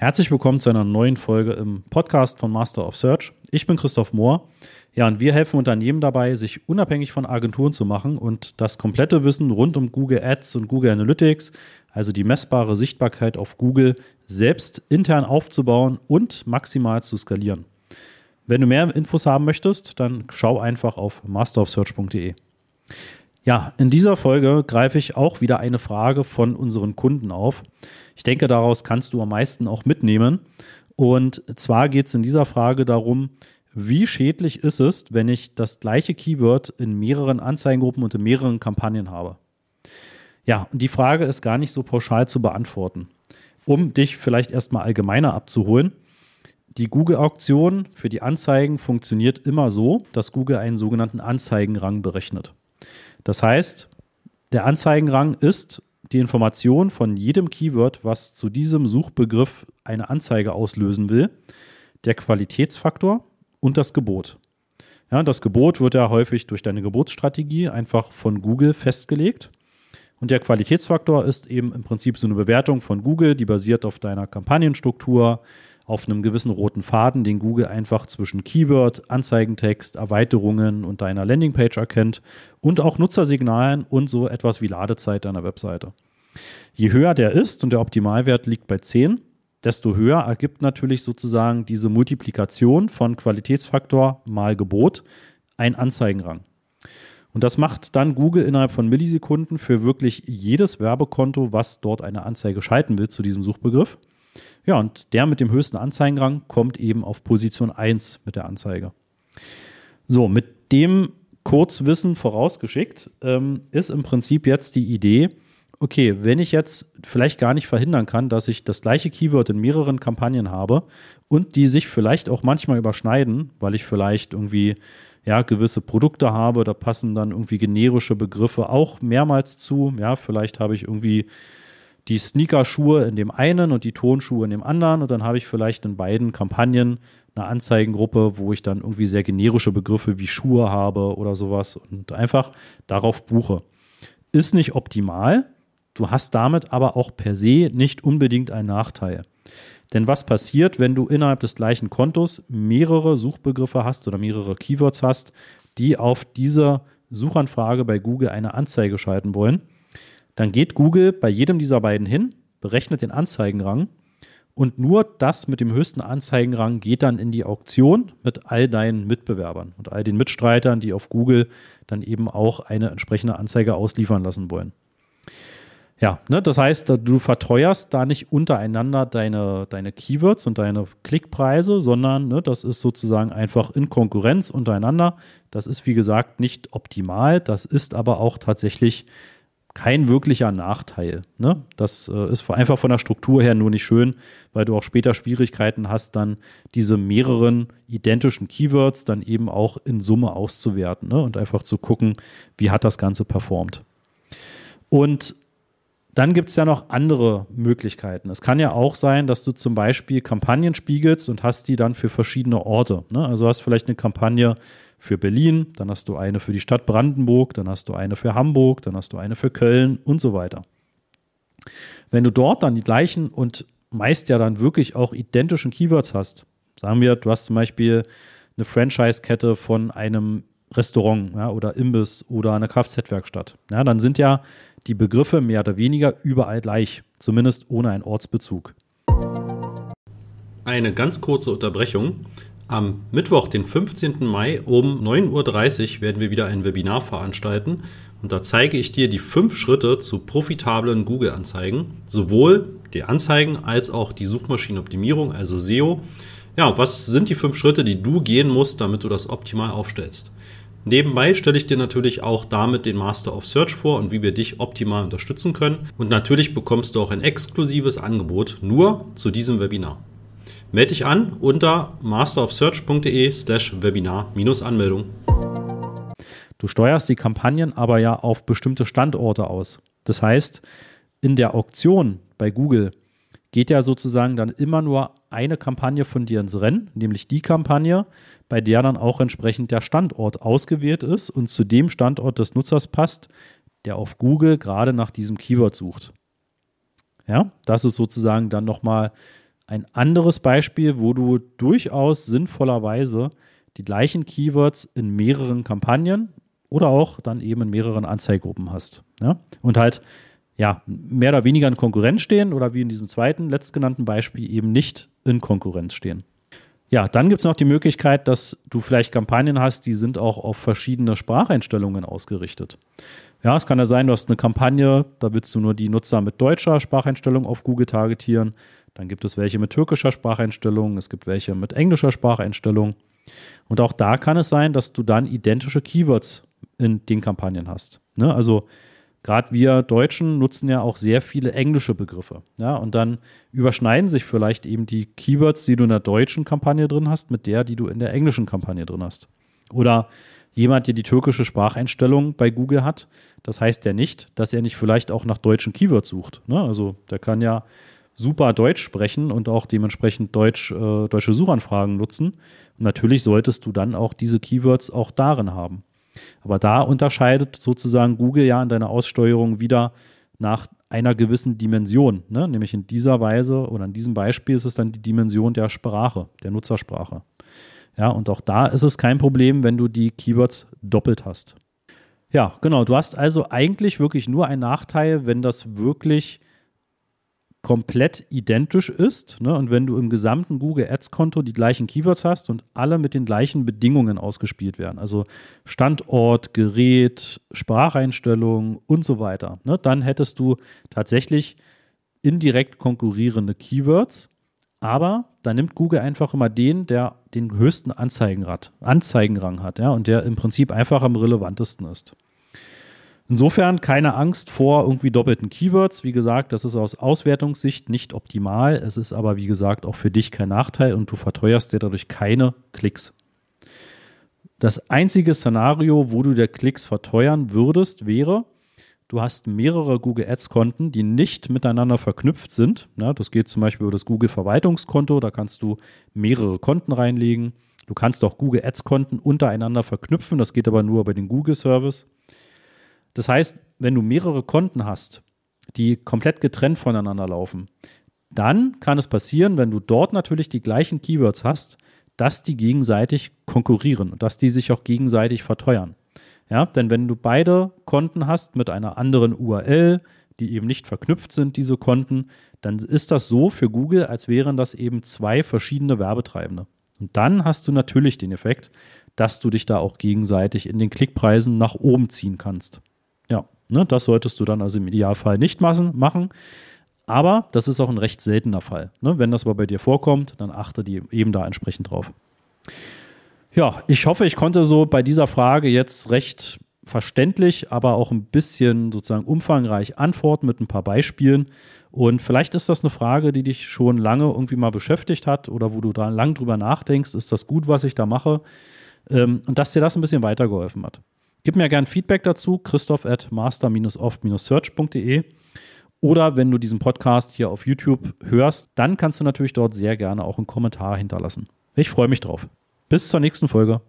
Herzlich willkommen zu einer neuen Folge im Podcast von Master of Search. Ich bin Christoph Mohr. Ja, und wir helfen Unternehmen dabei, sich unabhängig von Agenturen zu machen und das komplette Wissen rund um Google Ads und Google Analytics, also die messbare Sichtbarkeit auf Google, selbst intern aufzubauen und maximal zu skalieren. Wenn du mehr Infos haben möchtest, dann schau einfach auf masterofsearch.de. Ja, in dieser Folge greife ich auch wieder eine Frage von unseren Kunden auf. Ich denke, daraus kannst du am meisten auch mitnehmen. Und zwar geht es in dieser Frage darum, wie schädlich ist es, wenn ich das gleiche Keyword in mehreren Anzeigengruppen und in mehreren Kampagnen habe? Ja, und die Frage ist gar nicht so pauschal zu beantworten. Um dich vielleicht erstmal allgemeiner abzuholen, die Google-Auktion für die Anzeigen funktioniert immer so, dass Google einen sogenannten Anzeigenrang berechnet. Das heißt, der Anzeigenrang ist die Information von jedem Keyword, was zu diesem Suchbegriff eine Anzeige auslösen will, der Qualitätsfaktor und das Gebot. Ja, das Gebot wird ja häufig durch deine Geburtsstrategie einfach von Google festgelegt. Und der Qualitätsfaktor ist eben im Prinzip so eine Bewertung von Google, die basiert auf deiner Kampagnenstruktur, auf einem gewissen roten Faden, den Google einfach zwischen Keyword, Anzeigentext, Erweiterungen und deiner Landingpage erkennt und auch Nutzersignalen und so etwas wie Ladezeit deiner Webseite. Je höher der ist und der Optimalwert liegt bei 10, desto höher ergibt natürlich sozusagen diese Multiplikation von Qualitätsfaktor mal Gebot ein Anzeigenrang. Und das macht dann Google innerhalb von Millisekunden für wirklich jedes Werbekonto, was dort eine Anzeige schalten will zu diesem Suchbegriff. Ja, und der mit dem höchsten Anzeigenrang kommt eben auf Position 1 mit der Anzeige. So, mit dem Kurzwissen vorausgeschickt ähm, ist im Prinzip jetzt die Idee, okay, wenn ich jetzt vielleicht gar nicht verhindern kann, dass ich das gleiche Keyword in mehreren Kampagnen habe und die sich vielleicht auch manchmal überschneiden, weil ich vielleicht irgendwie ja, gewisse Produkte habe, da passen dann irgendwie generische Begriffe auch mehrmals zu. Ja, vielleicht habe ich irgendwie die Sneakerschuhe in dem einen und die Tonschuhe in dem anderen und dann habe ich vielleicht in beiden Kampagnen eine Anzeigengruppe, wo ich dann irgendwie sehr generische Begriffe wie Schuhe habe oder sowas und einfach darauf buche. Ist nicht optimal, du hast damit aber auch per se nicht unbedingt einen Nachteil. Denn was passiert, wenn du innerhalb des gleichen Kontos mehrere Suchbegriffe hast oder mehrere Keywords hast, die auf dieser Suchanfrage bei Google eine Anzeige schalten wollen? Dann geht Google bei jedem dieser beiden hin, berechnet den Anzeigenrang und nur das mit dem höchsten Anzeigenrang geht dann in die Auktion mit all deinen Mitbewerbern und all den Mitstreitern, die auf Google dann eben auch eine entsprechende Anzeige ausliefern lassen wollen. Ja, ne, das heißt, du verteuerst da nicht untereinander deine, deine Keywords und deine Klickpreise, sondern ne, das ist sozusagen einfach in Konkurrenz untereinander. Das ist, wie gesagt, nicht optimal. Das ist aber auch tatsächlich kein wirklicher Nachteil. Ne? Das äh, ist einfach von der Struktur her nur nicht schön, weil du auch später Schwierigkeiten hast, dann diese mehreren identischen Keywords dann eben auch in Summe auszuwerten ne? und einfach zu gucken, wie hat das Ganze performt. Und dann gibt es ja noch andere Möglichkeiten. Es kann ja auch sein, dass du zum Beispiel Kampagnen spiegelst und hast die dann für verschiedene Orte. Ne? Also hast vielleicht eine Kampagne für Berlin, dann hast du eine für die Stadt Brandenburg, dann hast du eine für Hamburg, dann hast du eine für Köln und so weiter. Wenn du dort dann die gleichen und meist ja dann wirklich auch identischen Keywords hast, sagen wir, du hast zum Beispiel eine Franchise-Kette von einem Restaurant ja, oder Imbiss oder eine Kfz-Werkstatt, ja, dann sind ja die Begriffe mehr oder weniger überall gleich, zumindest ohne einen Ortsbezug. Eine ganz kurze Unterbrechung. Am Mittwoch, den 15. Mai um 9.30 Uhr werden wir wieder ein Webinar veranstalten und da zeige ich dir die fünf Schritte zu profitablen Google-Anzeigen, sowohl die Anzeigen als auch die Suchmaschinenoptimierung, also SEO. Ja, was sind die fünf Schritte, die du gehen musst, damit du das optimal aufstellst? Nebenbei stelle ich dir natürlich auch damit den Master of Search vor und wie wir dich optimal unterstützen können. Und natürlich bekommst du auch ein exklusives Angebot nur zu diesem Webinar. Melde dich an unter masterofsearch.de slash Webinar-Anmeldung. Du steuerst die Kampagnen aber ja auf bestimmte Standorte aus. Das heißt, in der Auktion bei Google geht ja sozusagen dann immer nur eine Kampagne von dir ins Rennen, nämlich die Kampagne, bei der dann auch entsprechend der Standort ausgewählt ist und zu dem Standort des Nutzers passt, der auf Google gerade nach diesem Keyword sucht. Ja, das ist sozusagen dann nochmal ein anderes Beispiel, wo du durchaus sinnvollerweise die gleichen Keywords in mehreren Kampagnen oder auch dann eben in mehreren Anzeigegruppen hast. Ja? Und halt ja, mehr oder weniger in Konkurrenz stehen oder wie in diesem zweiten letztgenannten Beispiel eben nicht in Konkurrenz stehen. Ja, dann gibt es noch die Möglichkeit, dass du vielleicht Kampagnen hast, die sind auch auf verschiedene Spracheinstellungen ausgerichtet. Ja, es kann ja sein, du hast eine Kampagne, da willst du nur die Nutzer mit deutscher Spracheinstellung auf Google targetieren. Dann gibt es welche mit türkischer Spracheinstellung, es gibt welche mit englischer Spracheinstellung. Und auch da kann es sein, dass du dann identische Keywords in den Kampagnen hast. Ne? Also gerade wir Deutschen nutzen ja auch sehr viele englische Begriffe. Ja, und dann überschneiden sich vielleicht eben die Keywords, die du in der deutschen Kampagne drin hast, mit der, die du in der englischen Kampagne drin hast. Oder jemand, der die türkische Spracheinstellung bei Google hat, das heißt ja nicht, dass er nicht vielleicht auch nach deutschen Keywords sucht. Ne? Also der kann ja super Deutsch sprechen und auch dementsprechend Deutsch, äh, deutsche Suchanfragen nutzen. Und natürlich solltest du dann auch diese Keywords auch darin haben. Aber da unterscheidet sozusagen Google ja in deiner Aussteuerung wieder nach einer gewissen Dimension. Ne? Nämlich in dieser Weise oder in diesem Beispiel ist es dann die Dimension der Sprache, der Nutzersprache. Ja, und auch da ist es kein Problem, wenn du die Keywords doppelt hast. Ja, genau. Du hast also eigentlich wirklich nur einen Nachteil, wenn das wirklich komplett identisch ist. Ne? Und wenn du im gesamten Google Ads-Konto die gleichen Keywords hast und alle mit den gleichen Bedingungen ausgespielt werden, also Standort, Gerät, Spracheinstellungen und so weiter, ne? dann hättest du tatsächlich indirekt konkurrierende Keywords. Aber da nimmt Google einfach immer den, der den höchsten Anzeigenrad, Anzeigenrang hat, ja, und der im Prinzip einfach am relevantesten ist. Insofern keine Angst vor irgendwie doppelten Keywords. Wie gesagt, das ist aus Auswertungssicht nicht optimal. Es ist aber, wie gesagt, auch für dich kein Nachteil und du verteuerst dir dadurch keine Klicks. Das einzige Szenario, wo du der Klicks verteuern würdest, wäre, du hast mehrere Google Ads-Konten, die nicht miteinander verknüpft sind. Das geht zum Beispiel über das Google Verwaltungskonto, da kannst du mehrere Konten reinlegen. Du kannst auch Google Ads-Konten untereinander verknüpfen, das geht aber nur über den Google Service. Das heißt, wenn du mehrere Konten hast, die komplett getrennt voneinander laufen, dann kann es passieren, wenn du dort natürlich die gleichen Keywords hast, dass die gegenseitig konkurrieren und dass die sich auch gegenseitig verteuern. Ja, denn wenn du beide Konten hast mit einer anderen URL, die eben nicht verknüpft sind, diese Konten, dann ist das so für Google, als wären das eben zwei verschiedene Werbetreibende. Und dann hast du natürlich den Effekt, dass du dich da auch gegenseitig in den Klickpreisen nach oben ziehen kannst. Ja, ne, das solltest du dann also im Idealfall nicht machen. Aber das ist auch ein recht seltener Fall. Ne? Wenn das aber bei dir vorkommt, dann achte die eben da entsprechend drauf. Ja, ich hoffe, ich konnte so bei dieser Frage jetzt recht verständlich, aber auch ein bisschen sozusagen umfangreich antworten mit ein paar Beispielen. Und vielleicht ist das eine Frage, die dich schon lange irgendwie mal beschäftigt hat oder wo du da lang drüber nachdenkst, ist das gut, was ich da mache? Ähm, und dass dir das ein bisschen weitergeholfen hat. Gib mir gerne Feedback dazu, christoph at master-oft-search.de. Oder wenn du diesen Podcast hier auf YouTube hörst, dann kannst du natürlich dort sehr gerne auch einen Kommentar hinterlassen. Ich freue mich drauf. Bis zur nächsten Folge.